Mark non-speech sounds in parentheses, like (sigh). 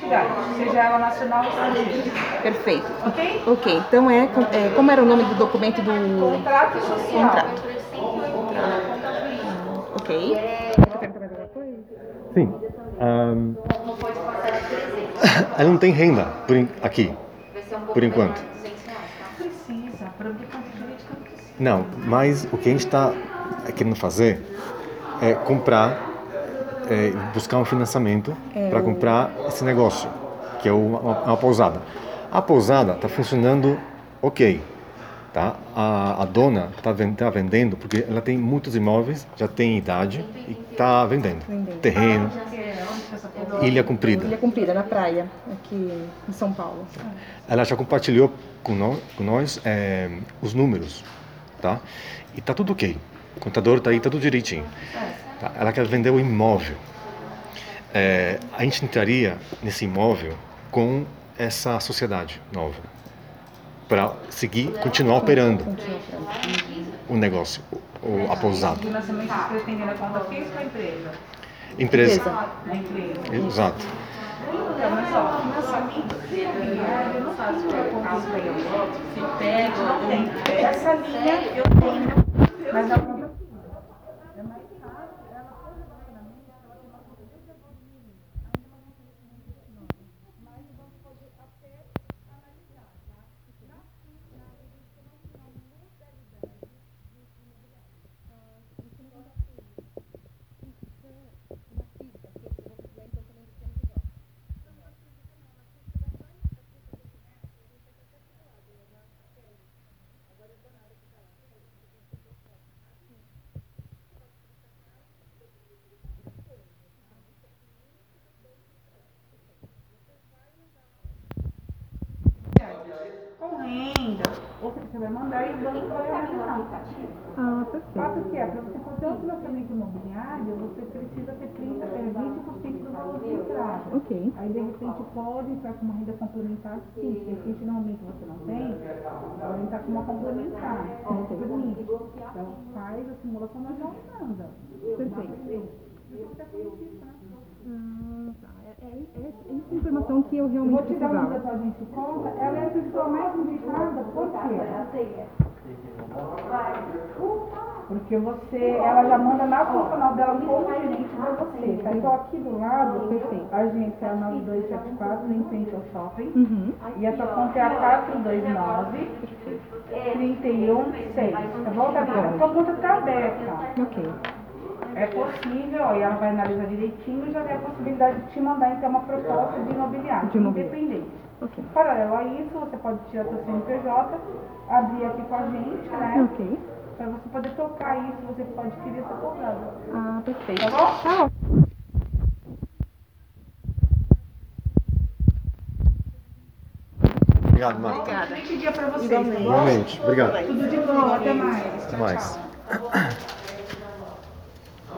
entidade, seja ela nacional ou estrangeira. Perfeito. Ok? Ok, então é, é, como era o nome do documento do Contrato social. contrato? Ok. Perguntar mais alguma coisa? Sim. Ahn, (laughs) ela não tem renda por en- aqui, por enquanto. Não, mas o que a gente está querendo fazer é comprar, é, buscar um financiamento para comprar esse negócio, que é uma, uma pousada. A pousada está funcionando ok, tá? A, a dona está vendendo porque ela tem muitos imóveis, já tem idade e está vendendo. Vendendo. Terreno, que essa coisa? Ilha Comprida. Ilha Comprida, na praia, aqui em São Paulo. Ela já compartilhou com nós, com nós é, os números, tá? E tá tudo ok. O contador tá aí, tá tudo direitinho. Tá? Ela quer vender o imóvel. É, a gente entraria nesse imóvel com essa sociedade nova para seguir, continuar operando o negócio, o, a pousada. Ou empresa? Empresa. Exato. Essa linha eu tenho, mas a conta é mais caro, ela pode financeiramente, ela tem uma conta de mínimo, ainda uma conta de mas vamos fazer até analisar, tá? Na na na modalidade com renda, ou você vai mandar e o banco vai analisar. Ah, perfeito. fato que é, para você fazer um financiamento imobiliário, você precisa ter 30, é, 20% do valor de entrada. Ok. Aí, de repente, pode entrar com uma renda complementar, sim, porque aqui, normalmente você não tem, pode entrar com uma complementar, não te permite. Então, faz a simulação, mas não manda. Perfeito. Isso é benefício, né? Ah, tá. É, é, é informação que eu realmente vou te dar uma da tua gente conta, ela é a pessoa mais indicada, por quê? Porque você, ela já manda na funcional dela como gerente pra você. Tá? Então aqui do lado, Perfeito. a agência é a 9274, em frente ao shopping. Uhum. E a tua conta é a 429 31 6. Tá bom, Gabriela? A tua conta tá aberta. Ok. É possível, ó, e ela vai analisar direitinho e já vê a possibilidade de te mandar então uma proposta de imobiliário, De imobiliário. independente. Ok. Paralelo a isso, você pode tirar seu CNPJ, abrir aqui com a gente, né? Ok. Para você poder tocar isso, você pode adquirir essa pousada. Ah, perfeito. Tá bom? Tá ótimo. Obrigado, Marta. Excelente dia para vocês, tá bom? Igualmente. Obrigado. Tudo de bom, até mais. Até Tchau, mais. tchau.